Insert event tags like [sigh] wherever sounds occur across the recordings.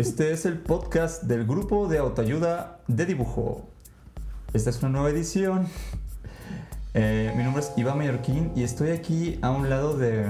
este es el podcast del grupo de autoayuda de dibujo. Esta es una nueva edición. Eh, mi nombre es Iván Mallorquín y estoy aquí a un lado de,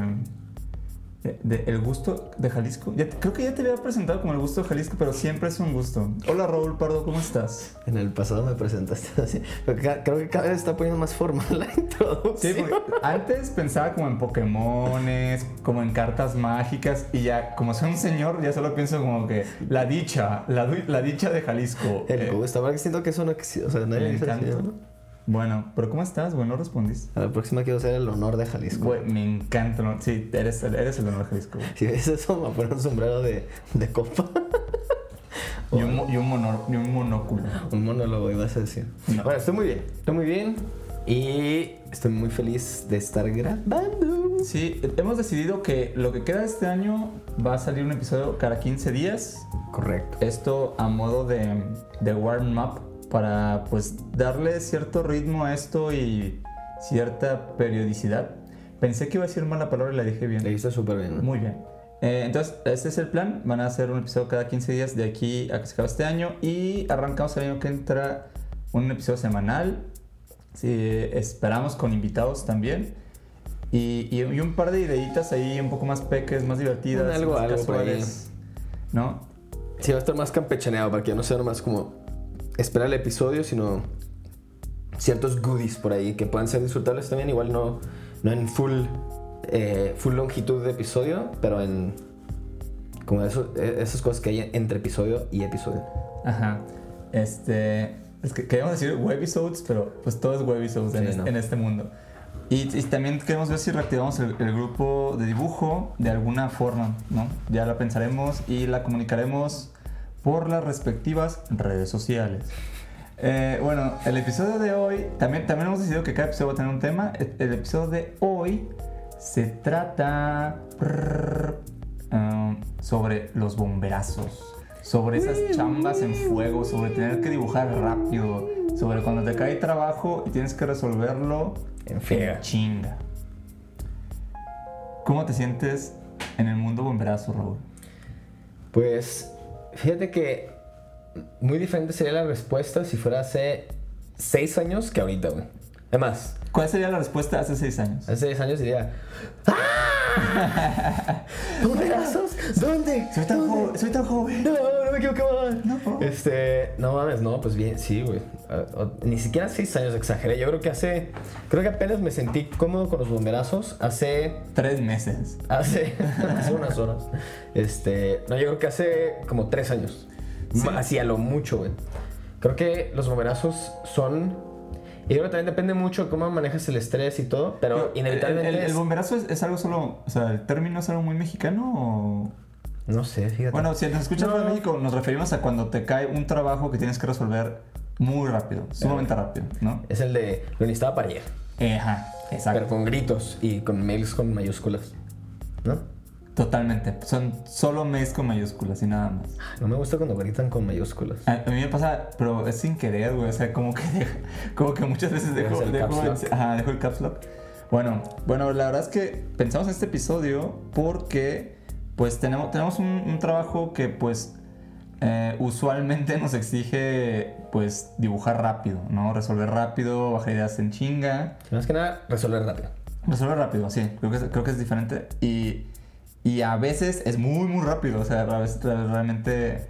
de- de El Gusto de Jalisco. Ya- creo que ya te había presentado como El Gusto de Jalisco, pero siempre es un gusto. Hola Raúl Pardo, ¿cómo estás? En el pasado me presentaste así. Creo que cada vez está poniendo más formal [laughs] la introducción. Sí, porque antes pensaba como en Pokémones, como en cartas mágicas y ya, como soy un señor, ya solo pienso como que la dicha, la, la dicha de Jalisco. El eh, gusto. Ahora que siento que eso no existe. O sea, nadie dice así. ¿no? Bueno, pero ¿cómo estás? Bueno, respondiste. A la próxima quiero ser el honor de Jalisco. Güey, me encanta. ¿no? Sí, eres, el- eres el honor de Jalisco. güey. Si ves eso, me poner un sombrero de, de copa. [laughs] Y un, mo- y, un monor- y un monóculo. un monólogo, ibas a decir. No. Bueno, estoy muy bien. Estoy muy bien. Y estoy muy feliz de estar grabando. Sí, hemos decidido que lo que queda de este año va a salir un episodio cada 15 días. Correcto. Esto a modo de, de warm-up para pues darle cierto ritmo a esto y cierta periodicidad. Pensé que iba a decir mal la palabra y la dije bien. Le hice súper bien. ¿no? Muy bien. Eh, entonces, este es el plan. Van a hacer un episodio cada 15 días de aquí a que se acabe este año. Y arrancamos el año que entra un episodio semanal. Sí, esperamos con invitados también. Y, y- y un par de ideitas ahí un poco más peques, más divertidas. Un algo, más algo casuales, ¿No? Sí, va a estar más campechaneado para que no sea nomás como esperar el episodio, sino ciertos goodies por ahí que puedan ser disfrutables también. Igual no, no en full, eh, full longitud de episodio, pero en como eso- eh, esas cosas que hay entre episodio y episodio. Ajá. Este. Es que queríamos decir webisodes, pero pues todo es webisodes en, Sí, es- no. en este mundo. Y, y también queremos ver si reactivamos el, el grupo de dibujo de alguna forma, ¿no? Ya la pensaremos y la comunicaremos por las respectivas redes sociales. Eh, bueno, el episodio de hoy, también, también hemos decidido que cada episodio va a tener un tema. El, el episodio de hoy se trata prrr, um, sobre los bomberazos, sobre esas chambas en fuego, sobre tener que dibujar rápido, sobre cuando te cae trabajo y tienes que resolverlo En friega. chinga. ¿Cómo te sientes en el mundo bomberazo, Raúl? Pues fíjate que muy diferente sería la respuesta si fuera hace seis años que ahorita, güey. Además, ¿Cuál sería la respuesta hace seis años? hace seis años diría... ¡Ah! [laughs] ¿Bomberazos? ¿Dónde? Soy tan, ¿Dónde? joven, soy tan joven. No, no me equivoqué, mamá. No. Este, no mames, no, pues bien, sí, güey. Ah, Ni siquiera seis años exageré. Yo creo que hace, creo que apenas me sentí cómodo con los bomberazos hace, Tres meses. hace, [laughs] hace unas horas. Este, no, yo creo que hace como tres años. Sí. Ma- Así a lo mucho, güey. Creo que los bomberazos son, y creo que también depende mucho de cómo manejas el estrés y todo, pero inevitablemente El, bomberazo es, es algo solo. O sea, el término es algo muy mexicano o. no sé, fíjate. Bueno, si nos escuchas No. de México, nos referimos a cuando te cae un trabajo que tienes que resolver muy rápido, sumamente rápido, ¿no? es el de lo necesitaba para ayer. Ajá, Pero exacto. con gritos y con mails con mayúsculas. ¿No? Totalmente. Son solo mails con mayúsculas y nada más. No me gusta cuando gritan con mayúsculas. A, a mí me pasa, pero es sin querer, güey. O sea, como que, como que muchas veces dejo, el dejo, caps lock. ajá, dejo el caps lock. Bueno, bueno, la verdad es que pensamos en este episodio porque pues tenemos, tenemos un, un trabajo que pues eh, usualmente nos exige pues dibujar rápido, ¿no? Resolver rápido, bajar ideas en chinga. Más que nada, resolver rápido. Resolver rápido, sí, creo que es, creo que es diferente. Y, y a veces es muy, muy rápido. O sea, a veces re- realmente,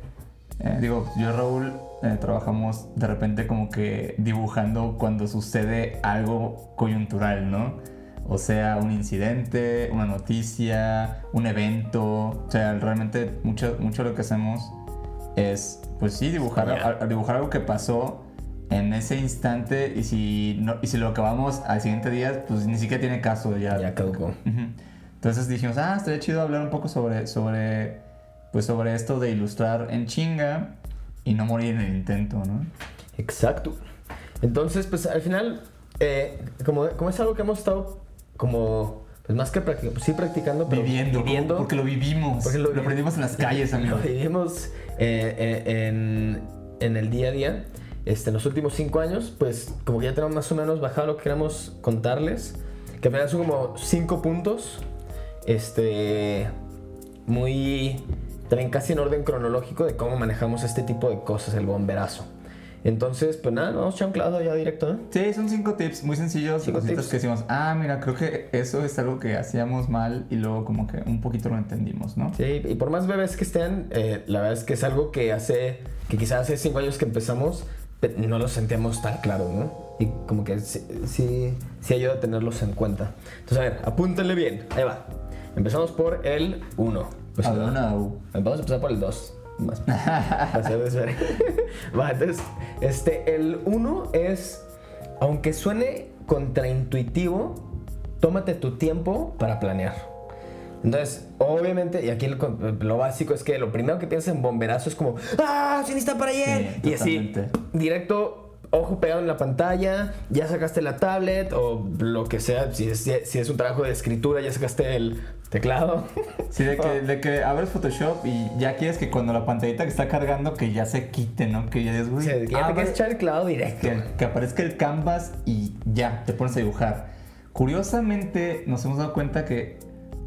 eh, digo, yo y Raúl eh, trabajamos de repente como que dibujando cuando sucede algo coyuntural, ¿no? O sea, un incidente, una noticia, un evento. O sea, realmente mucho, mucho lo que hacemos es, pues sí, dibujar, a- a dibujar algo que pasó en ese instante y si, no, y si lo acabamos al siguiente día, pues ni siquiera tiene caso ya. Ya caducó. Ujú. Entonces dijimos, ah, estaría chido hablar un poco sobre, sobre, pues sobre esto de ilustrar en chinga. y no morir en el intento, ¿no? Exacto. Entonces, pues al final, eh, como, como es algo que hemos estado como, pues más que practicando, pues sí practicando, pero viviendo, viviendo porque lo vivimos, Porque lo, lo aprendimos en las calles, amigo. Lo vivimos eh, eh, en, en el día a día. Este, en los últimos cinco años, pues como que ya tenemos más o menos bajado lo que queremos contarles. Que al final son como cinco puntos. Este. Muy. También casi en orden cronológico de cómo manejamos este tipo de cosas, el bomberazo. Entonces, pues nada, vamos a echar un clavo ya directo, ¿no? Sí, son cinco tips muy sencillos, Cinco cositas tips. que decimos, ah, mira, creo que eso es algo que hacíamos mal y luego como que un poquito lo entendimos, ¿no? Sí, y por más bebés que estén, eh, la verdad es que es algo que hace, que quizás hace cinco años que empezamos, pe- no lo sentíamos tan claro, ¿no? Y como que sí, sí, sí ayuda a tenerlos en cuenta. Entonces, a ver, apúntenle bien. Ahí va. Empezamos por el 1. Pues. Vamos a empezar por el 2. Para hacer desver- Va, entonces, este, el 1 es, aunque suene contraintuitivo, tómate tu tiempo para planear. Entonces, obviamente, y aquí lo, lo básico es que lo primero que piensas en bomberazo es como, ¡ah! ¡Sí, está para ayer! Sí, y así, directo, ojo pegado en la pantalla, ya sacaste la tablet o lo que sea, si es, si es un trabajo de escritura, ya sacaste el teclado. [laughs] Sí, de que, [laughs] de que abres Photoshop y ya quieres que cuando la pantallita que está cargando que ya se quite, ¿no? Que ya O güey, que ya te abre- quieres echar el clavo directo. que, que aparezca el canvas y ya, te pones a dibujar. Curiosamente, nos hemos dado cuenta que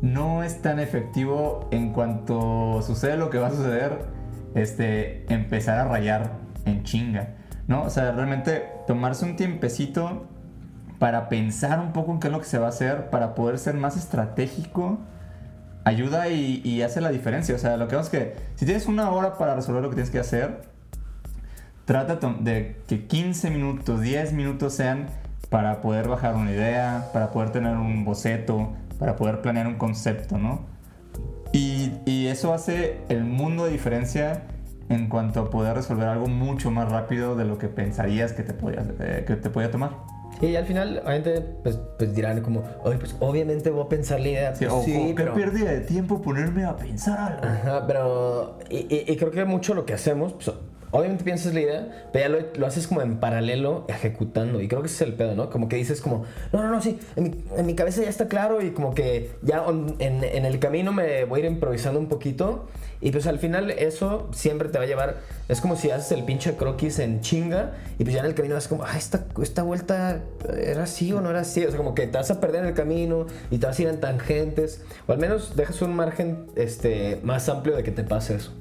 no es tan efectivo en cuanto sucede lo que va a suceder, este, empezar a rayar en chinga, ¿no? O sea, realmente tomarse un tiempecito para pensar un poco en qué es lo que se va a hacer, para poder ser más estratégico, ayuda y, hace la diferencia. O sea, lo que vemos es que si tienes una hora para resolver lo que tienes que hacer, trata de que 15 minutos, 10 minutos sean para poder bajar una idea, para poder tener un boceto, para poder planear un concepto, ¿no? Y eso hace el mundo de diferencia en cuanto a poder resolver algo mucho más rápido de lo que pensarías que te podía, eh, que te podía tomar. Sí, y al final, obviamente, pues, pues dirán como, oye, pues obviamente voy a pensar la idea. Sí, Pues, sí, pero... pérdida de tiempo ponerme a pensar algo. Ajá, pero... Y, y- y creo que mucho lo que hacemos, pues, obviamente piensas la idea, pero ya lo, lo haces como en paralelo, ejecutando. Y creo que ese es el pedo, ¿no? Como que dices como, no, no, no, sí, en mi, en mi cabeza ya está claro y como que ya on- en, en el camino me voy a ir improvisando un poquito. Y pues al final eso siempre te va a llevar, es como si haces el pinche croquis en chinga y pues ya en el camino es como, ah, esta, esta vuelta era así o no era así. O sea, como que te vas a perder en el camino y te vas a ir en tangentes. O al menos dejas un margen este, más amplio de que te pase eso.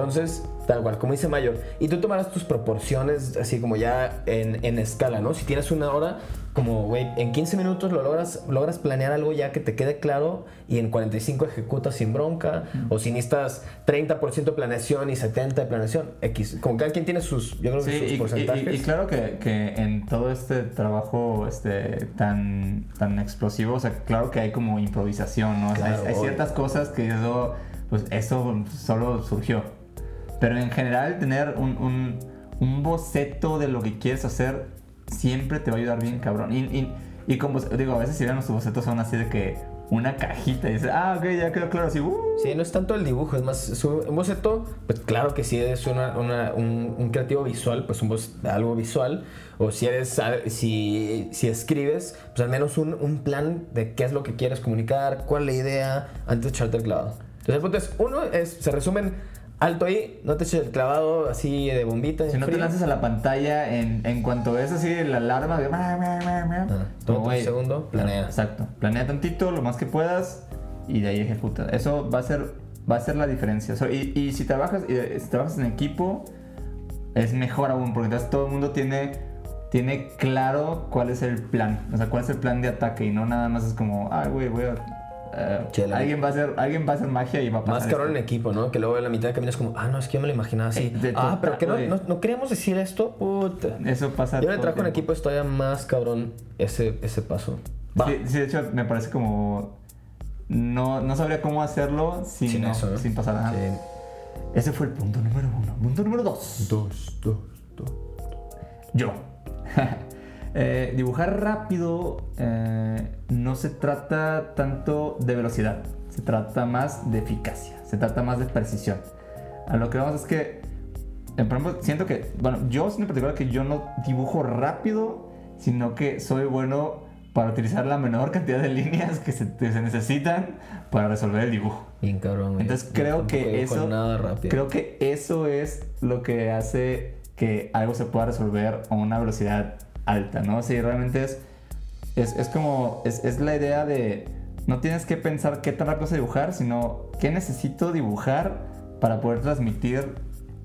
Entonces, tal cual, como dice Mayo, y tú tomarás tus proporciones así como ya en, en escala, ¿no? Si tienes una hora, como, güey, en 15 minutos lo logras, logras planear algo ya que te quede claro y en 45 ejecutas sin bronca, o si necesitas 30% planeación y 70% de planeación, X. Como cada quien tiene sus, yo creo que Sí, sus y, y- porcentajes. y- y claro que, que en todo este trabajo este, tan, tan explosivo, o sea, claro que hay como improvisación, ¿no? O sea, hay- Claro, hay, ciertas cosas que eso, pues eso solo surgió. Pero en general tener un, un, un boceto de lo que quieres hacer siempre te va a ayudar bien, cabrón. Y, y, y como digo, a veces si ven nuestros bocetos son así de que una cajita y dices, ah, ok, ya quedó claro, así, uh. Sí, no es tanto el dibujo, es más, un boceto, pues claro que si eres una- una- un, un creativo visual, pues un boc- algo visual, o si eres, si, si escribes, pues al menos un, un plan de qué es lo que quieres comunicar, cuál es la idea, antes de echarte el clavado. Entonces el punto es, uno es, se resumen, alto ahí, no te eches el clavado así de bombita. Si no te lanzas a la pantalla en, en cuanto ves así la alarma de... Ah, un güey, segundo, planea. Exacto. Planea tantito, lo más que puedas y de ahí ejecuta. Eso va a ser, va a ser la diferencia. O sea, y, y si trabajas, y si trabajas en equipo, es mejor aún, porque entonces todo el mundo tiene, tiene claro cuál es el plan. O sea, cuál es el plan de ataque y no nada más es como, ah, güey, voy a... eh, alguien, va a hacer, alguien va a hacer magia y va a pasar Más cabrón en equipo, ¿no? Que luego en la mitad de camino es como, ah, no, es que yo me lo imaginaba así. Eh, ah, pero que no, no, no queríamos decir esto, puta. Eso pasa Yo todo trabajo en equipo es todavía más cabrón ese, ese paso. Sí, sí, de hecho me parece como... No, no sabría cómo hacerlo sin, Sin no- eso, ¿no? sin pasar nada. Sí. Ese fue el punto número uno. Punto número dos. Dos, dos, dos. Yo. [laughs] Eh, dibujar rápido eh, no se trata tanto de velocidad, se trata más de eficacia, se trata más de precisión. A lo que vamos es que en, por ejemplo, siento que, bueno, yo en particular que yo no dibujo rápido, sino que soy bueno para utilizar la menor cantidad de líneas que se, que se necesitan para resolver el dibujo. Bien cabrón. Entonces Yo creo que eso, nada creo que eso es lo que hace que algo se pueda resolver a una velocidad alta, ¿no? Si realmente es, es, es como, es, la idea de, no tienes que pensar qué rápido se dibujar, sino qué necesito dibujar para poder transmitir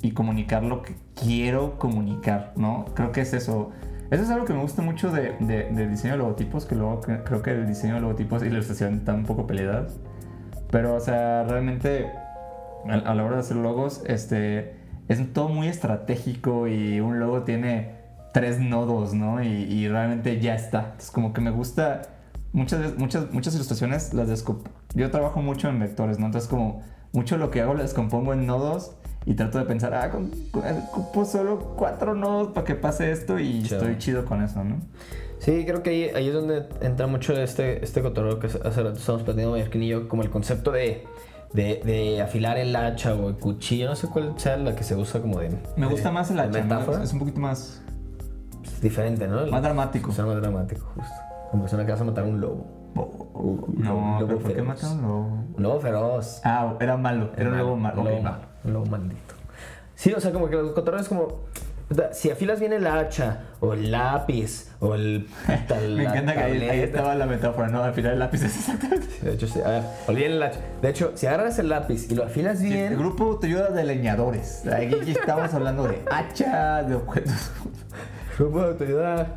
y comunicar lo que quiero comunicar, ¿no? Creo que es eso. Eso es algo que me gusta mucho de, de- del diseño de logotipos, que luego cre- creo que el diseño de logotipos y la ilustración están un poco peleadas. Pero, o sea, realmente a, a la hora de hacer logos, este, es todo muy estratégico y un logo tiene tres nodos, ¿no? Y, y realmente ya está. Entonces, como que me gusta, muchas, veces- muchas, muchas ilustraciones las descomp... Yo trabajo mucho en vectores, ¿no? Entonces, como mucho lo que hago lo descompongo en nodos y trato de pensar, ah, con, con- solo cuatro nodos para que pase esto y Chido. estoy chido con eso, ¿no? Sí, creo que ahí, ahí es donde entra mucho este, este cotorreo que hace rato estamos platicando Mallorquín y yo, como el concepto de, de, de afilar el hacha o el cuchillo, no sé cuál sea la que se usa como de... Me de- gusta más el de hacha, es un poquito más, Es diferente, ¿no? más dramático. Suena más dramático, justo. Como persona que vas a matar a un lobo. No, lobo pero ¿por qué mataron un lobo? Un lobo feroz. Ah, era malo, era un lobo malo. Un lobo. Un maldito. Sí, o sea, como que los cotorreos es como... Si afilas bien el hacha, o el lápiz, o el... tal- [laughs] Me encanta que ahí, estaba la metáfora, ¿no? Al final el lápiz es [laughs] exactamente. De hecho, sí. A ver, olviden el hacha. De hecho, si agarras el lápiz y lo afilas El bien... grupo te ayuda de leñadores. Aquí estamos hablando de hacha, de objetos. [laughs] Grupo de autoridad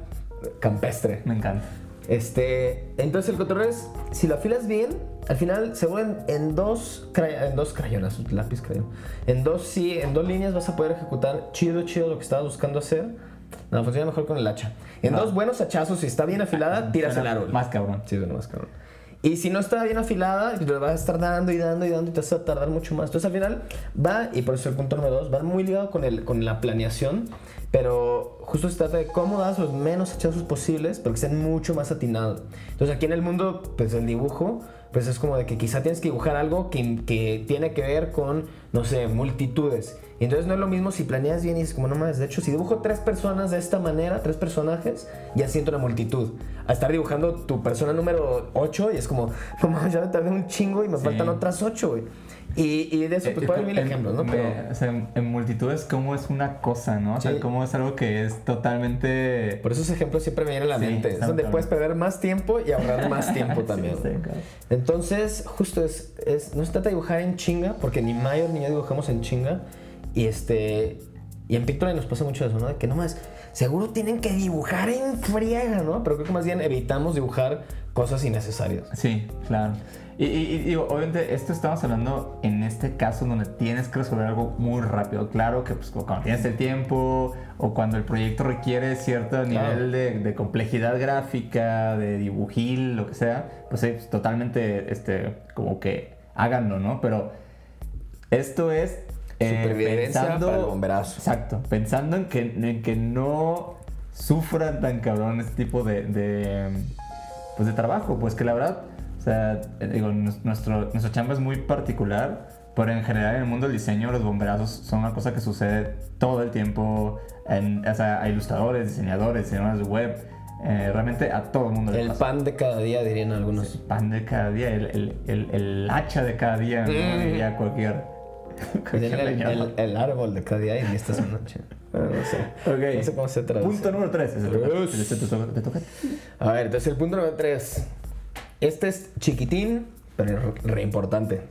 campestre. Me encanta. Este, entonces el cotorreo es, si lo afilas bien, al final se vuelven en dos, en dos crayonas, un lápiz crayón. En dos, sí, en dos líneas vas a poder ejecutar chido, chido lo que estabas buscando hacer. No, funciona mejor con el hacha. En Va. dos buenos hachazos, si está bien afilada, tiras el árbol. Más cabrón. Sí, suena más cabrón. Y si no está bien afilada, le vas a estar dando y dando y dando y te vas a tardar mucho más. Entonces al final va, y por eso el punto número dos, va muy ligado con, el, con la planeación, pero justo se trata de cómo das los menos hachazos posibles, pero que sean mucho más atinados. Entonces aquí en el mundo, pues el dibujo, pues es como de que quizá tienes que dibujar algo que, que tiene que ver con, no sé, multitudes. Y entonces no es lo mismo si planeas bien y dices como no más, de hecho si dibujo tres personas de esta manera, tres personajes, ya siento una multitud. A estar dibujando tu persona número 8 y es como, no mames, ya me tardé un chingo y me Sí. faltan otras 8, güey. Y, y de eso, pues puede haber mil ejemplos, ¿no? me- Pero o sea, en, multitudes, cómo es una cosa, ¿no? O sea, Sí. cómo es algo que es totalmente. por esos ejemplos siempre me vienen a la Sí, mente. Es donde puedes perder más tiempo y ahorrar más [laughs] tiempo también. Sí, claro. Entonces, justo es, es- no se trata de dibujar en chinga, porque ni Mayor ni yo dibujamos en chinga. Y este. Y en Pictoline nos pasa mucho eso, ¿no? De que nomás, seguro tienen que dibujar en friega, ¿no? Pero creo que más bien evitamos dibujar cosas innecesarias. Sí, claro. Y, y- y digo, obviamente, esto estamos hablando en este caso donde tienes que resolver algo muy rápido. Claro que pues, cuando tienes el tiempo o cuando el proyecto requiere cierto Claro. nivel de, de complejidad gráfica, de dibujil, lo que sea, pues sí, pues, totalmente este, como que háganlo, ¿no? Pero esto es. eh, Supervivencia para el bomberazo. Exacto, pensando en que, en que no sufran tan cabrón este tipo de, de, pues de trabajo, pues que la verdad, sea, eh, digo, nuestro, nuestra chamba es muy particular, pero en general en el mundo del diseño los bomberazos son una cosa que sucede todo el tiempo, en, o sea, a ilustradores, diseñadores, diseñadores de web, eh, realmente a todo el mundo le El pasa. pan de cada día, dirían algunos. El pan de cada día, el, el, el, el hacha de cada día. Mm. diría cualquier, El, el- árbol de cada día y esta es noche. Bueno, no sé. Ok. No sé cómo se traduce. Punto número 3. Tres. Te toca. te toca. A ver, entonces el punto número 3. Este es chiquitín, pero re importante.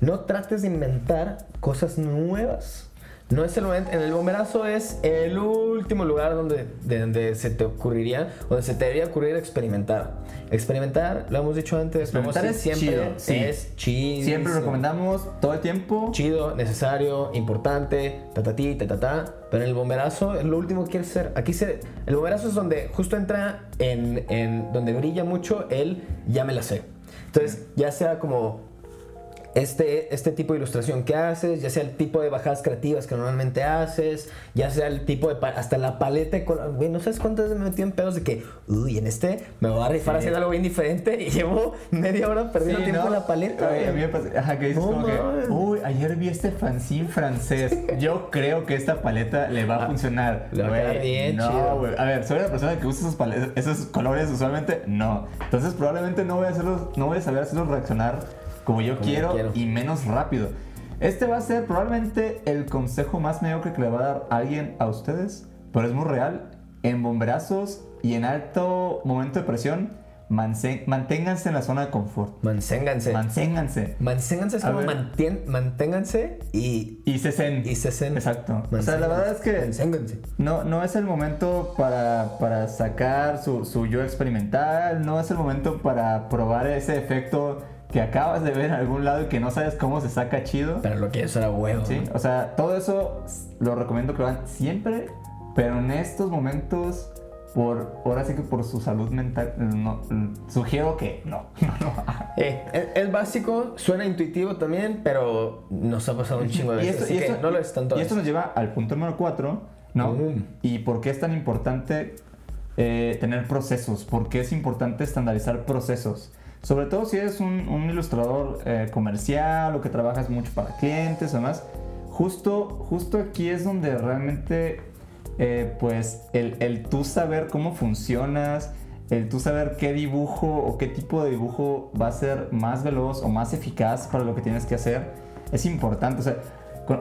No trates de inventar cosas nuevas. No es el momento. En el bomberazo es el último lugar donde, de donde se te ocurriría, donde se te debería ocurrir experimentar. Experimentar, lo hemos dicho antes, Experimentar es siempre, chido, sí. es chido. Siempre lo recomendamos todo el tiempo. Chido, necesario, importante, tatatí, tatatá. Pero en el bomberazo es lo último que quieres ser. Aquí se. El bomberazo es donde justo entra en, en donde brilla mucho el ya me la sé. Entonces, ya sea como este, este tipo de ilustración que haces, ya sea el tipo de bajadas creativas que normalmente haces, ya sea el tipo de... hasta la paleta de color. Güey, no sabes cuántas veces me metí en pedos de que, uy, en este me voy a rifar Sí. haciendo algo bien diferente y llevo media hora perdiendo Sí, tiempo ¿no? en la paleta. Ay, a mí güey. me pasa, ajá, que dices No como que, mames. uy, ayer vi este fanzine francés. Yo creo que esta paleta le va a funcionar. Ah, le va a quedar bien, no, chido. A ver, soy una persona que usa esos colores usualmente, no. Entonces probablemente no voy a hacerlos, no voy a saber hacerlos reaccionar como yo Como quiero, quiero. y menos rápido. Este va a ser probablemente el consejo más mediocre que le va a dar alguien a ustedes, pero es muy real. En bomberazos y en alto momento de presión, manténganse en la zona de confort. Mansénganse. Manténganse. Mansénganse es A como mantien- manténganse y, Y cesen. y cesen. Exacto. O sea, la verdad es que no, no es el momento para, para sacar su, su yo experimental, no es el momento para probar ese efecto que acabas de ver en algún lado y que no sabes cómo se saca chido. Pero lo que eso era huevo. Sí, o sea, todo eso lo recomiendo que lo hagan siempre, pero en estos momentos, por ahora sí que por su salud mental, no, sugiero que no. [laughs] Eh, es, es básico, suena intuitivo también, pero nos ha pasado un chingo de Y veces. esto, así y que esto- no lo es tanto. y esto nos lleva al punto número 4, ¿no? Mm. Y por qué es tan importante eh, tener procesos, por qué es importante estandarizar procesos. Sobre todo si eres un, un ilustrador eh, comercial o que trabajas mucho para clientes o más. Justo, justo aquí es donde realmente, eh, pues, el, el tú saber cómo funcionas, el tú saber qué dibujo o qué tipo de dibujo va a ser más veloz o más eficaz para lo que tienes que hacer, es importante. O sea,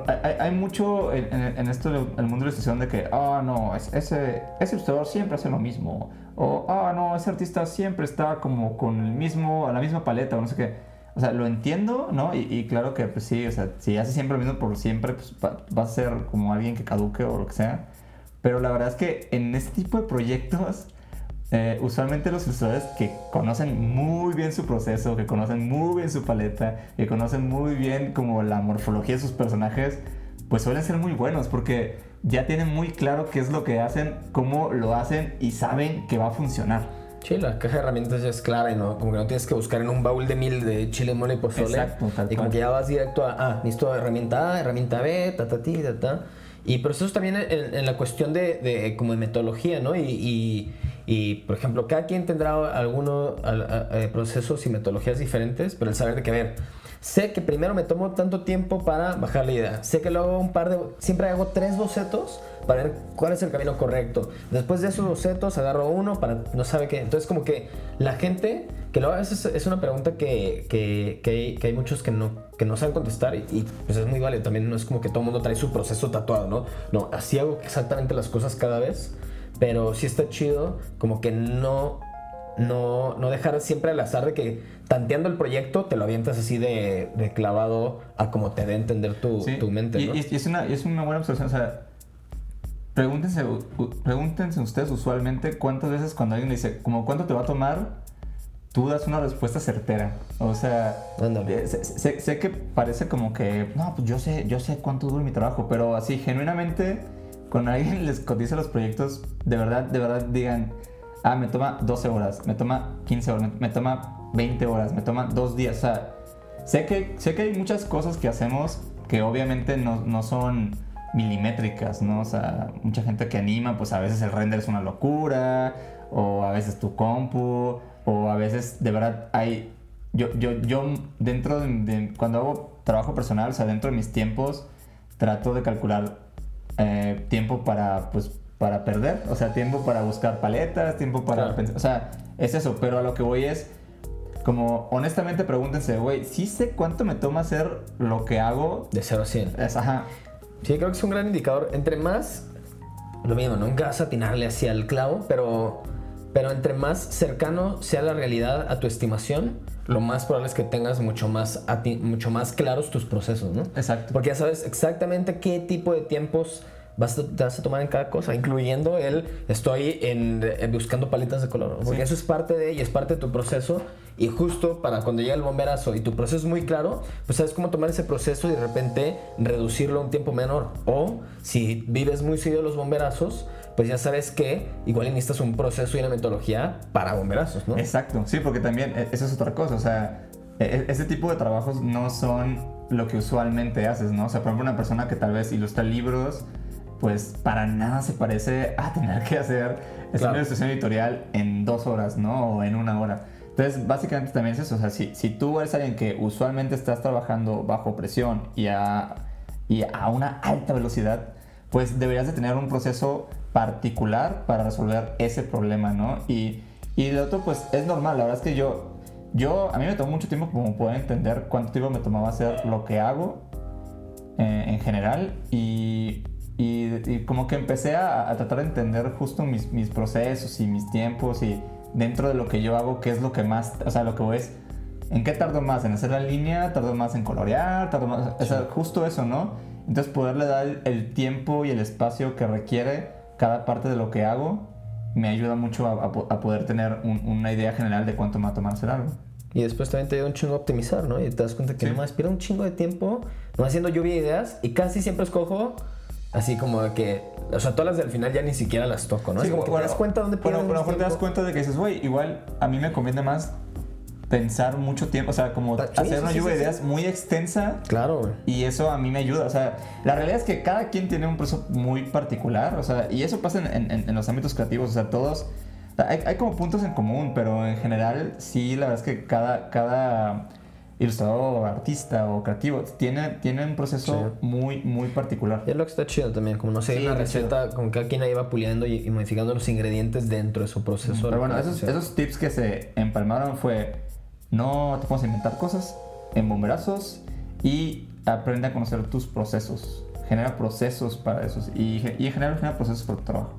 hay- hay, mucho en, en- esto del el mundo de la ilustración de que, ah, no, es- ese, ese ilustrador siempre hace lo mismo. O, ah, no, ese artista siempre está como con el mismo, la misma paleta o no sé qué. O sea, lo entiendo, ¿no? Y, claro que, pues sí, o sea, si hace siempre lo mismo por siempre, pues va a ser como alguien que caduque o lo que sea. Pero la verdad es que en este tipo de proyectos, eh, usualmente los ilustradores que conocen muy bien su proceso, que conocen muy bien su paleta, que conocen muy bien como la morfología de sus personajes, pues suelen ser muy buenos porque ya tienen muy claro qué es lo que hacen, cómo lo hacen y saben que va a funcionar. Sí, la caja de herramientas ya es clara y no, como que no tienes que buscar en un baúl de mil de chile, mole y pozole. Exacto, tal y como que ya vas directo a, ah, necesito herramienta A, herramienta B, ta, ta, ti, ta, ta. Y procesos también en, en la cuestión de, de como de metodología, ¿no? Y, y, y, por ejemplo, cada quien tendrá algunos procesos y metodologías diferentes, pero el saber de que, a ver, sé que primero me tomo tanto tiempo para bajar la idea. Sé que luego un par de... Siempre hago tres bocetos para ver cuál es el camino correcto. Después de esos bocetos agarro uno para no sabe qué. Entonces como que la gente, que luego a veces es una pregunta que, que, que que hay muchos que no, que no saben contestar y, y, pues es muy válido. También no es como que todo el mundo trae su proceso tatuado, ¿no? No, así hago exactamente las cosas cada vez. Pero sí está chido como que no no, no dejar siempre al azar de que tanteando el proyecto te lo avientas así de, de clavado a como te dé a entender tu, Sí, tu mente. Y, ¿no? y- y es, una, es una buena observación. O sea, pregúntense, pregúntense ustedes usualmente cuántas veces cuando alguien le dice, como cuánto te va a tomar, tú das una respuesta certera. O sea, eh, sé, sé- sé que parece como que, no, pues yo sé, yo sé cuánto dura mi trabajo, pero así, genuinamente, cuando alguien les cotiza los proyectos, de verdad, de verdad digan, ah, me toma 12 horas, me toma 15 horas, me, toma 20 horas, me toma dos días. O sea, sé que, sé que hay muchas cosas que hacemos que obviamente no, no son milimétricas, ¿no? O sea, mucha gente que anima, pues a veces el render es una locura, o a veces tu compu, o a veces de verdad hay... Yo, yo, yo dentro de, de- cuando hago trabajo personal, o sea, dentro de mis tiempos, trato de calcular eh, tiempo para, pues, para perder, o sea, tiempo para buscar paletas, tiempo para Claro. pensar, o sea, es eso, pero a lo que voy es, como honestamente pregúntense, güey, ¿sí sé cuánto me toma hacer lo que hago? De 0 a 100. Es, ajá, Sí, creo que es un gran indicador. Entre más, lo mismo, nunca vas a atinarle hacia el clavo, pero, pero entre más cercano sea la realidad a tu estimación, lo más probable es que tengas mucho más, ati- mucho más claros tus procesos, ¿no? exacto. Porque ya sabes exactamente qué tipo de tiempos vas a, te vas a tomar en cada cosa, incluyendo el estoy en, eh, buscando paletas de color. Porque Sí. eso es parte de y es parte de tu proceso. Y justo para cuando llega el bomberazo y tu proceso es muy claro, pues sabes cómo tomar ese proceso y de repente reducirlo a un tiempo menor. O si vives muy seguido los bomberazos, pues ya sabes que igual necesitas un proceso y una metodología para bomberazos, ¿no? Exacto, sí, porque también eh, eso es otra cosa, o sea, e- ese tipo de trabajos no son lo que usualmente haces, ¿no? O sea, por ejemplo, una persona que tal vez ilustra libros, pues para nada se parece a [laughs] tener que hacer Claro. ilustración editorial en dos horas, ¿no? O en una hora. Entonces, básicamente también es eso. O sea, si, si tú eres alguien que usualmente estás trabajando bajo presión y a, y a una alta velocidad, pues deberías de tener un proceso particular para resolver ese problema, ¿no? Y, y lo otro, pues es normal. La verdad es que yo, yo, a mí me tomó mucho tiempo como poder entender cuánto tiempo me tomaba hacer lo que hago eh, en general y, y, y como que empecé a, a tratar de entender justo mis, mis procesos y mis tiempos y dentro de lo que yo hago, qué es lo que más, o sea, lo que voy es, ¿en qué tardo más? ¿En hacer la línea? ¿Tardo más en colorear? ¿Tardo más? O sea, justo eso, ¿no? Entonces poderle dar el tiempo y el espacio que requiere cada parte de lo que hago me ayuda mucho a, a a poder tener un- una idea general de cuánto me va a tomar hacer algo. Y después también te ayuda un chingo a optimizar, ¿no? Y te das cuenta que Sí. nomás pierdo un chingo de tiempo, no haciendo lluvia de ideas y casi siempre escojo así como que, o sea, todas las del final ya ni siquiera las toco, ¿no? Sí, es como que bueno, te das cuenta dónde Bueno, pero a lo mejor te das cuenta de que dices, güey, igual a mí me conviene más pensar mucho tiempo, o sea, como Sí, hacer una lluvia de ideas muy extensa Claro, güey. y eso a mí me ayuda. O sea, la realidad es que cada quien tiene un proceso muy particular, o sea, y eso pasa en, en- en los ámbitos creativos, o sea, todos. hay, hay como puntos en común, pero en general, sí, la verdad es que cada, cada ilustrador artista o creativo tiene, tiene un proceso muy, muy particular. Y es lo que está chido también, como no sé, Sí, una receta, como cada quien ahí va puliendo y, y modificando los ingredientes dentro de su proceso. Pero bueno, esos, esos tips que se empalmaron fue no te pongas a inventar cosas en bomberazos y aprende a conocer tus procesos. Genera procesos para esos y, y en general genera procesos para tu trabajo.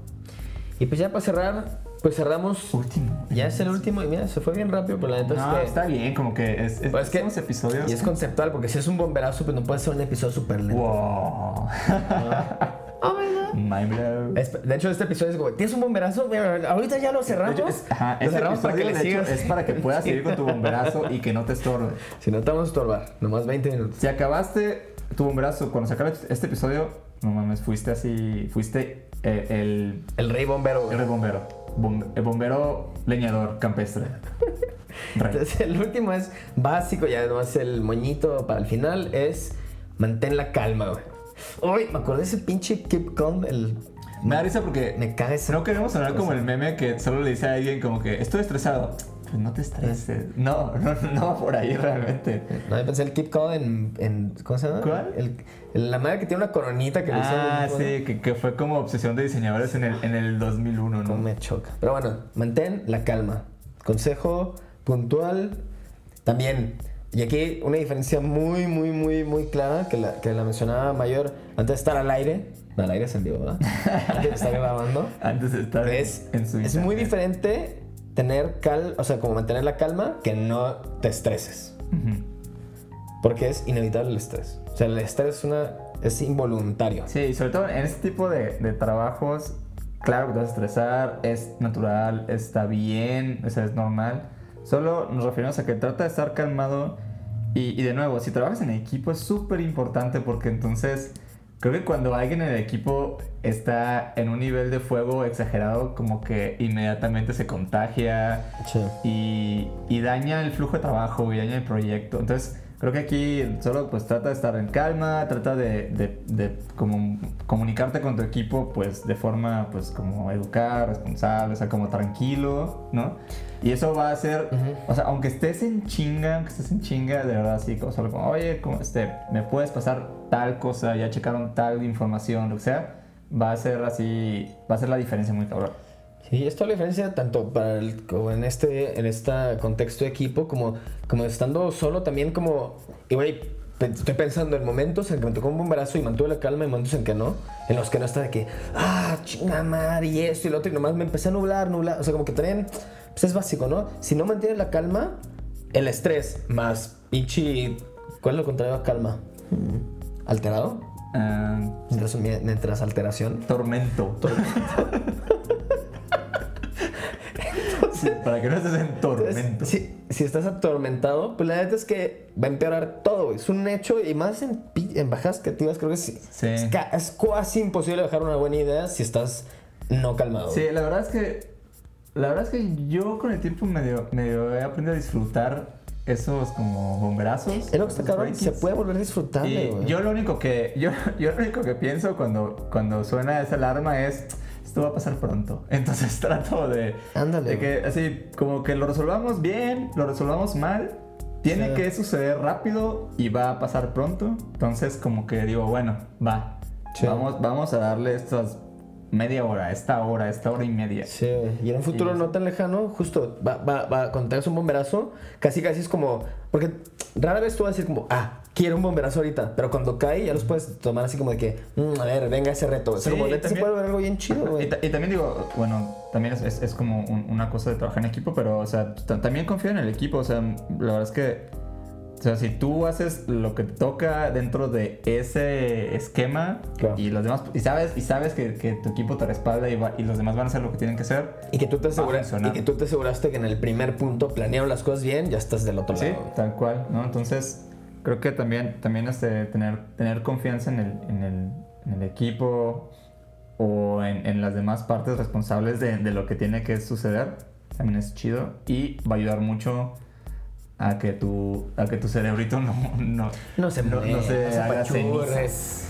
Y pues ya para cerrar, pues cerramos. Último. Ya es el último y mira, se fue bien rápido, pero la neta No, es que... está bien, como que es, es, Pues es que- unos episodios. Y es conceptual, porque si es un bomberazo, pues no puede ser un episodio súper lento. Wow. [laughs] Oh my God. De hecho, este episodio es como, ¿tienes un bomberazo? Ahorita ya lo cerramos. hecho, es- ajá, lo este cerramos para que le sigas. es para que puedas seguir con tu [laughs] bomberazo y que no te estorbe. Si no te vamos a estorbar, nomás 20 minutos. Si acabaste tu bomberazo cuando se acabe este episodio, no mames, fuiste así, fuiste eh, el, El rey bombero. el bombero, Bom- el bombero leñador campestre. [laughs] Rey. Entonces, el último es básico, ya nomás el moñito para el final es mantén la calma, güey. Uy, me acordé de ese pinche Keep Calm, el... Me da risa porque Me caga no queremos hablar como el meme que solo le dice a alguien como que estoy estresado. Pues no te estreses. No, [laughs] no, no va por ahí realmente. No, yo pensé el Keep Calm en, en- ¿Cómo se llama? ¿Cuál? El, el- la madre que tiene una coronita que le Ah, sí, que, que fue como obsesión de diseñadores en el, en el 2001, No ¿no? me choca. Pero bueno, mantén la calma. Consejo puntual. También, y aquí una diferencia muy, muy, muy, muy clara que la, que la mencionaba Mayor antes de estar al aire. No, al aire es en vivo, ¿verdad? [laughs] antes de estar grabando. Antes de estar Es, en su es muy diferente tener cal, o sea, como mantener la calma que no te estreses. Ujú. Porque es inevitable el estrés. O sea, el estrés es una es involuntario. Sí, y sobre todo en este tipo de, de trabajos, claro que te vas a estresar, es natural, está bien, o sea, es normal. Solo nos referimos a que trata de estar calmado y, y de nuevo, si trabajas en equipo es súper importante porque entonces creo que cuando alguien en el equipo está en un nivel de fuego exagerado, como que inmediatamente se contagia Sí. y, y daña el flujo de trabajo y daña el proyecto. Entonces, creo que aquí solo pues trata de estar en calma, trata de, de, de como comunicarte con tu equipo pues de forma pues como educada, responsable, o sea, como tranquilo, ¿no? Y eso va a hacer, o sea, aunque estés en chinga, aunque estés en chinga, de verdad, así, como solo como, oye, como este, me puedes pasar tal cosa, ya checaron tal información, lo que sea, va a ser así, va a ser la diferencia muy cabrón. Sí, esto la diferencia tanto para el, como en este en este contexto de equipo como, como estando solo también como y güey estoy pensando en momentos en que me tocó un bomberazo y mantuve la calma y momentos en que no en los que no está de que ah chinga madre y esto y lo otro y nomás me empecé a nublar nublar o sea como que también pues es básico no si no mantienes la calma el estrés más pinche ¿cuál es lo contrario a calma? alterado Ah, mientras, mientras alteración Tormento. [laughs] Sí, para que no estés en tormento. Entonces, si, si estás atormentado, pues la neta es que va a empeorar todo. güey. Es un hecho y más en, en bajas creativas creo que sí. Sí. Es, ca- es casi imposible dejar una buena idea si estás no calmado. Sí, la verdad es que. La verdad es que yo con el tiempo medio, medio he aprendido a disfrutar esos como bomberazos. Es lo que está cabrón, se puede volver disfrutable, Y güey. yo lo único que yo, [laughs] yo lo único que pienso cuando, cuando suena esa alarma es esto va a pasar pronto. [laughs] Entonces [laughs] trato de, Ándale, de que así como que lo resolvamos bien, lo resolvamos mal. Tiene Sí. que suceder rápido y va a pasar pronto. Entonces como que digo, bueno, va. Sí. Vamos, vamos a darle estas media hora, esta hora, esta hora y media. Sí, y en un futuro Y- no tan lejano, justo, va, va, va, cuando tengas un bomberazo, casi casi es como, porque rara vez tú vas a decir como, ah, quiero un bomberazo ahorita, pero cuando cae ya los puedes tomar así como de que, "Mm, a ver, venga ese reto. Sí, como neta se también- puede ver algo bien chido, Y, güey. ta- y también digo, bueno, también es, es- es como un- una cosa de trabajar en equipo, pero, o sea, ta- también confío en el equipo, o sea, la verdad es que, o sea, si tú haces lo que toca dentro de ese esquema Claro. y los demás, y sabes, y sabes que, que tu equipo te respalda y, va- y los demás van a hacer lo que tienen que hacer, Y que, tú te va a asegura- funcionar. y que tú te aseguraste que en el primer punto planearon las cosas bien, ya estás del otro sí, lado. tal cual, ¿no? Entonces, creo que también, también este, tener, tener confianza en el, en el, en el equipo o en, en las demás partes responsables de, de lo que tiene que suceder también es chido y va a ayudar mucho a que tu, a que tu cerebrito no, no, No se no, no se no se haga apachurre. cenizas.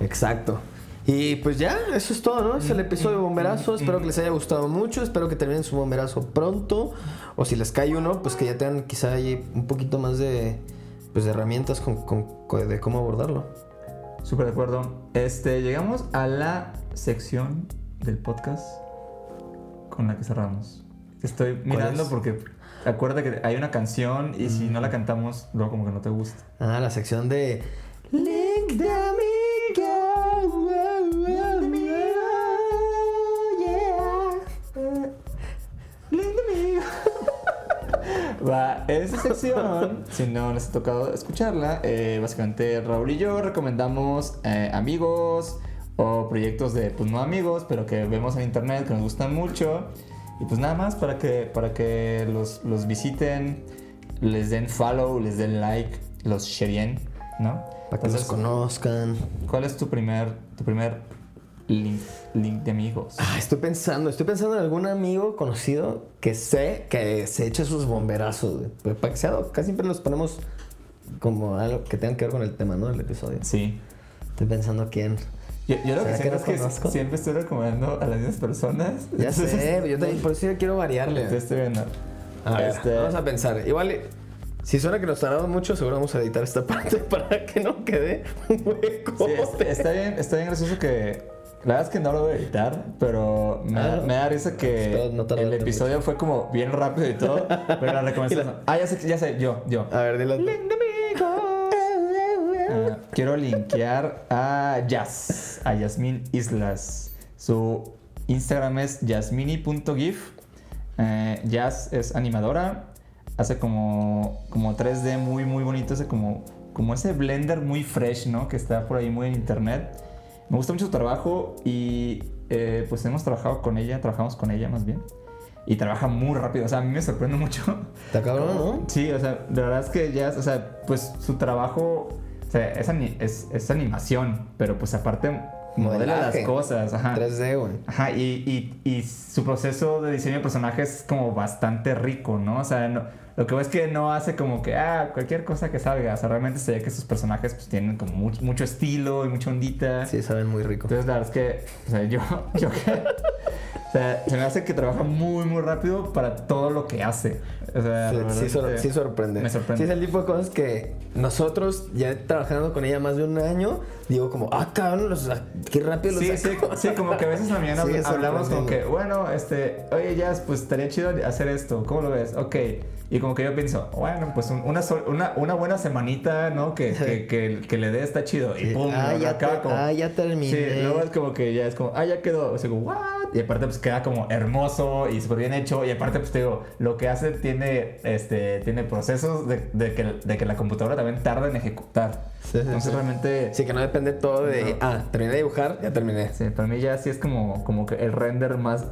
Exacto. Y pues ya, eso es todo, ¿no? Es el episodio de bomberazo. Espero que les haya gustado mucho. Espero que terminen su bomberazo pronto. O si les cae uno, pues que ya tengan quizá ahí un poquito más de, pues, de herramientas con, con- con- de cómo abordarlo. Súper de acuerdo. Este, llegamos a la sección del podcast con la que cerramos. Estoy mirando es? porque acuérdate que hay una canción y si no la cantamos, luego como que no te gusta. Ah, la sección de Link de amigo. Va, esa sección, si no les ha tocado escucharla, eh, básicamente Raúl y yo recomendamos eh, amigos o proyectos de, pues no amigos, pero que vemos en internet que nos gustan mucho. Y pues nada más para que, para que los, los visiten, les den follow, les den like, los shareen, ¿no? Para que los conozcan. ¿cuál es tu primer, tu primer link, link de amigos? Ah, estoy pensando, estoy pensando en algún amigo conocido que sé que se eche sus bomberazos, güey. Pero para que sea, casi siempre los ponemos como algo que tenga que ver con el tema, ¿no? Del episodio. Sí. Estoy pensando quién. Yo, yo lo que ¿Será que siento que siempre estoy recomendando a las mismas personas. Ya sé, Entonces, yo también, por eso yo quiero variarle. Te estoy viendo. A ver, Este, vamos a pensar. Igual, si suena que nos tardamos mucho, seguro vamos a editar esta [laughs] parte para que no quede un hueco. sí, es- está, bien, está bien gracioso que. La verdad es que no lo voy a editar, pero me, da- Ah, me da risa que no el episodio fue como bien rápido y todo, pero la [laughs] recomendación. Ah, ya sé, ya sé, yo, yo. A ver, dile. Ah, [laughs] quiero linkear a Jazz, a Yasmin Islas. Su Instagram es yasmini.gif. Eh, Jazz es animadora. Hace como, como 3D muy, muy bonito. Hace como, como ese blender muy fresh, ¿no? Que está por ahí muy en internet. Me gusta mucho su trabajo y eh, pues hemos trabajado con ella, trabajamos con ella más bien. Y trabaja muy rápido, o sea, a mí me sorprende mucho. Está cabrón, ¿no? Sí, o sea, de verdad es que ya, o sea, pues su trabajo, sea, es, ani- es, es animación, pero pues aparte modela las cosas, ajá. 3D, güey. Ajá, y, y, y su proceso de diseño de personajes es como bastante rico, ¿no? O sea, no- lo que veo es que no hace como que, ah, cualquier cosa que salga. O sea, realmente se ve que sus personajes pues tienen como mucho, mucho estilo y mucha ondita. Sí, saben muy rico. Entonces, la verdad es que, o sea, yo, [laughs] yo que, sea, se me hace que trabaja muy, muy rápido para todo lo que hace. O sea, Sí, la verdad sí es sor- que sí sorprende. Me sorprende. Sí, es el tipo de cosas que nosotros, ya trabajando con ella más de un año, digo como, ah, cabrón, los, qué rápido los Sí, sí, sacó". sí, como que a veces mañana [laughs] Sí, hablamos como que, bueno, este, oye, ya, pues estaría chido hacer esto, ¿cómo lo ves? Ok. Y como que yo pienso, bueno, pues un- una, sol- una, una buena semanita, ¿no? Que, [laughs] que, que, que le dé está chido. Y pum, Ah, ya acaba te- como- ah, ya terminé. Sí, luego es como que ya es como, ah, ya quedó. O sea, como, what? Y aparte, pues queda como hermoso y súper bien hecho. Y aparte, pues te digo, lo que hace tiene, este, tiene procesos de, de que, de que la computadora también tarda en ejecutar. Sí, Entonces, realmente. Sí, que no depende todo de, No. ah, terminé de dibujar, ya terminé. Sí, para mí ya sí es como, como que el render más,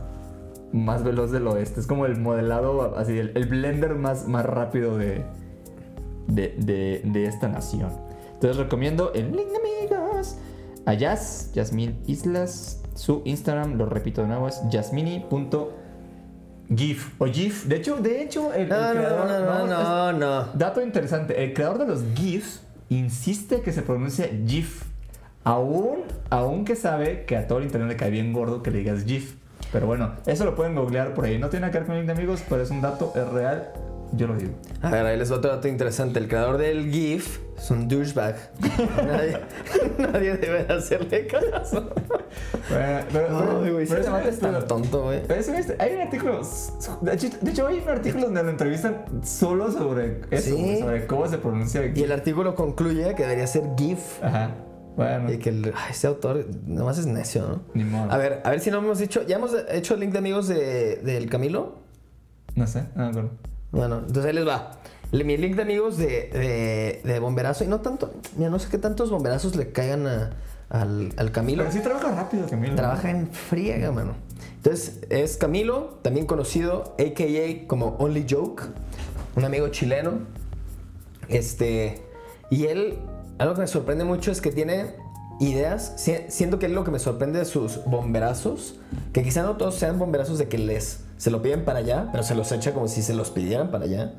más veloz del oeste. Es como el modelado, así, el, el blender más, más rápido de, de, de, de esta nación. Entonces recomiendo el link de amigos a Jazz, Yasmin Islas. Su Instagram, lo repito de nuevo, es GIF o GIF. De hecho, de hecho, el, No, no, creador. no, no, no, no. Dato interesante: el creador de los GIFs insiste que se pronuncia GIF. Aún, aún que sabe que a todo el internet le cae bien gordo que le digas GIF. Pero bueno, eso lo pueden googlear por ahí. No tiene nada que ver con link de amigos, pero es un dato, es real. Yo lo digo. A ver, ahí les va otro dato interesante. El creador del GIF es un douchebag. [laughs] nadie, nadie debe de hacerle caso. Bueno, pero, Ay, güey, pero es tan estudio- tonto, güey. Pero es un hay un artículo. De hecho, hay un artículo donde lo entrevistan solo sobre eso, Sí. sobre cómo se pronuncia. Y el artículo concluye que debería ser GIF. Ajá. Bueno, Y que el, ay, ese autor nomás es necio, ¿no? ni modo. A ver, a ver si no hemos dicho. ¿Ya hemos hecho el link de amigos de, del Camilo? No sé, no me acuerdo. Bueno, entonces ahí les va. Mi link de amigos de, de, de bomberazo. Y no tanto. Mira, no sé qué tantos bomberazos le caigan a- al, al Camilo. Pero sí trabaja rápido, Camilo. Trabaja en friega, mano. Entonces, es Camilo, también conocido, a.k.a. como Only Joke, un amigo chileno. Este, y él, algo que me sorprende mucho es que tiene ideas. Si- Siento que es lo que me sorprende de sus bomberazos, que quizá no todos sean bomberazos de que les se lo piden para allá, pero se los echa como si se los pidieran para allá.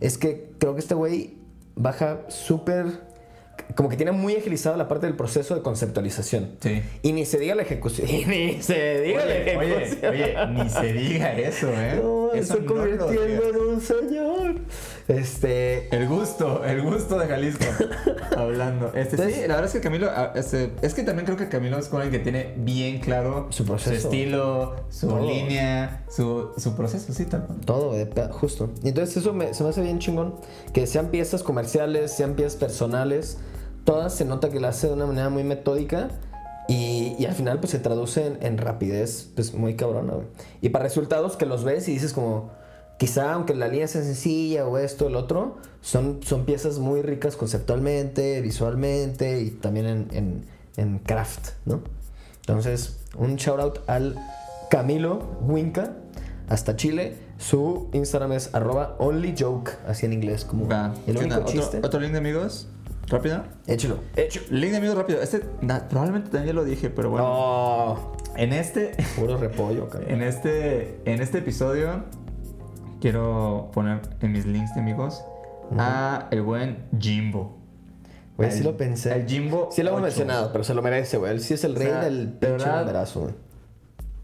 Es que creo que este güey baja súper. Como que tiene muy agilizado la parte del proceso de conceptualización. Sí. Y ni se diga la ejecución. [laughs] Y ni se diga la Oye, oye, ejecución. oye, ni se diga eso, ¿eh? [laughs] No, eso estoy convirtiendo en un señor. Este. El gusto, el gusto de Jalisco. [laughs] Hablando. Este, sí, la verdad es que Camilo, ah, este, es que también creo que Camilo es con el que tiene bien claro Su proceso. estilo, su Todo. línea, su, su proceso, sí, tal. Todo, justo. Entonces eso me- se me hace bien chingón. Que sean piezas comerciales, sean piezas personales. Todas se nota que las hace de una manera muy metódica. Y, y al final pues se traduce en, en rapidez pues muy cabrona, güey. Y para resultados que los ves y dices como... Quizá aunque la línea sea sencilla o esto, el otro, son, son piezas muy ricas conceptualmente, visualmente y también en, en, en craft, ¿no? Entonces, un shout out al Camilo Winca, hasta Chile. Su Instagram es arroba onlyjoke, así en inglés, como Va. el ¿Qué único chiste. ¿Otro, otro link de amigos? ¿Rápido? Échalo. Échalo. Link de amigos rápido. Este na- probablemente también lo dije, pero bueno. No. En este. Puro repollo, cabrón. En este, en este episodio quiero poner en mis links de amigos a el buen Jimbo. Güey, sí lo pensé. El Jimbo. Sí lo hemos 8. mencionado, pero se lo merece, güey. Él sí es el O rey sea, del de pinche güey.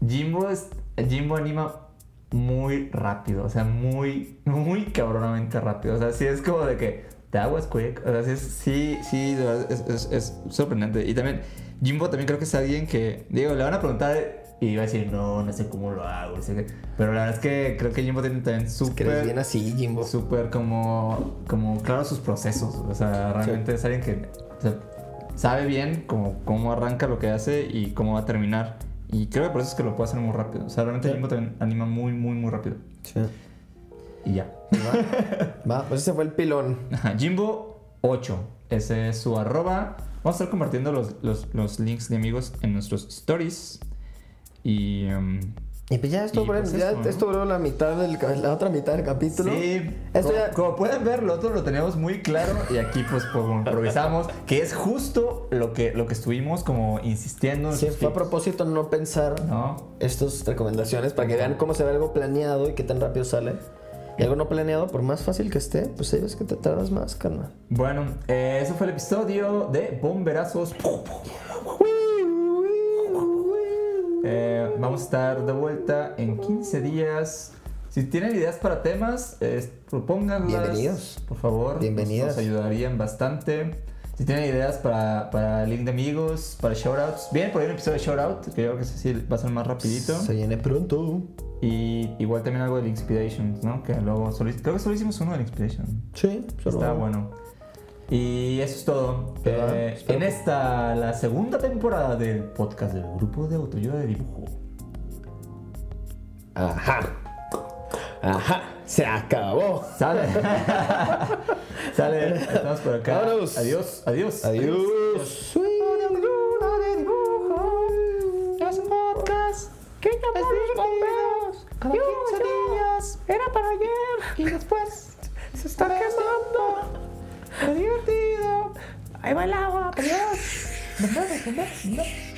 Jimbo es. Jimbo anima muy rápido. O sea, muy, muy cabronamente rápido. O sea, sí es como de que. That was quick. O sea, sí, sí, sí, de es, es- es sorprendente. Y también, Jimbo también creo que es alguien que. Digo, le van a preguntar. Y va a decir, no, no sé cómo lo hago. no sé qué. Pero la verdad es que creo que Jimbo tiene también Es que súper. bien así, Jimbo. súper como, como claro sus procesos. O sea, realmente es alguien que o sea, sabe bien cómo, cómo arranca lo que hace y cómo va a terminar. Y creo que por eso es que lo puede hacer muy rápido. O sea, realmente Sí. Jimbo también anima muy, muy, muy rápido. Sí. Y ya. Va, [laughs] va, pues ese fue el pilón. Ajá, Jimbo 8. Ese es su arroba. Vamos a estar compartiendo los, los, los links de amigos en nuestros stories. Y. um, Y pues ya esto, pues ya eso, esto duró la mitad del la otra mitad del capítulo. Sí, Esto como, ya- como pueden ver, lo otro lo tenemos muy claro y aquí pues como improvisamos, que es justo lo que, lo que estuvimos como insistiendo. en Sí, fue a tips, propósito no pensar ¿No? estas recomendaciones para que vean cómo se ve algo planeado y qué tan rápido sale. Y algo no planeado, por más fácil que esté, pues ahí ves que te tardas más, carnal. Bueno, eh, eso fue el episodio de Bomberazos. Eh, vamos a estar de vuelta en 15 días. Si tienen ideas para temas, eh, propónganlas. Bienvenidos. Por favor. Bienvenidas. Nos ayudarían bastante. Si tienen ideas para, para link de amigos, para shoutouts. Bien, por ahí un episodio de shoutout, que yo creo que sí va a ser más rapidito. Se viene pronto. Y igual también algo de Inspirations, ¿no? Que luego solo, creo que solo hicimos uno de Inspiration. Sí, solo- Está bueno. Y eso es todo. Eh, en esta, la segunda temporada del podcast del grupo de autoayuda de dibujo. Ajá. Ajá. Se acabó. Sale. [laughs] Sale. Estamos por acá. Vámonos. Adiós. Adiós. Adiós. Es un podcast que los bomberos. Cada 15 días. Era para ayer. Y después se está quemando. Qué divertido. Ahí va el agua. Adiós. Nos vemos, nos vemos,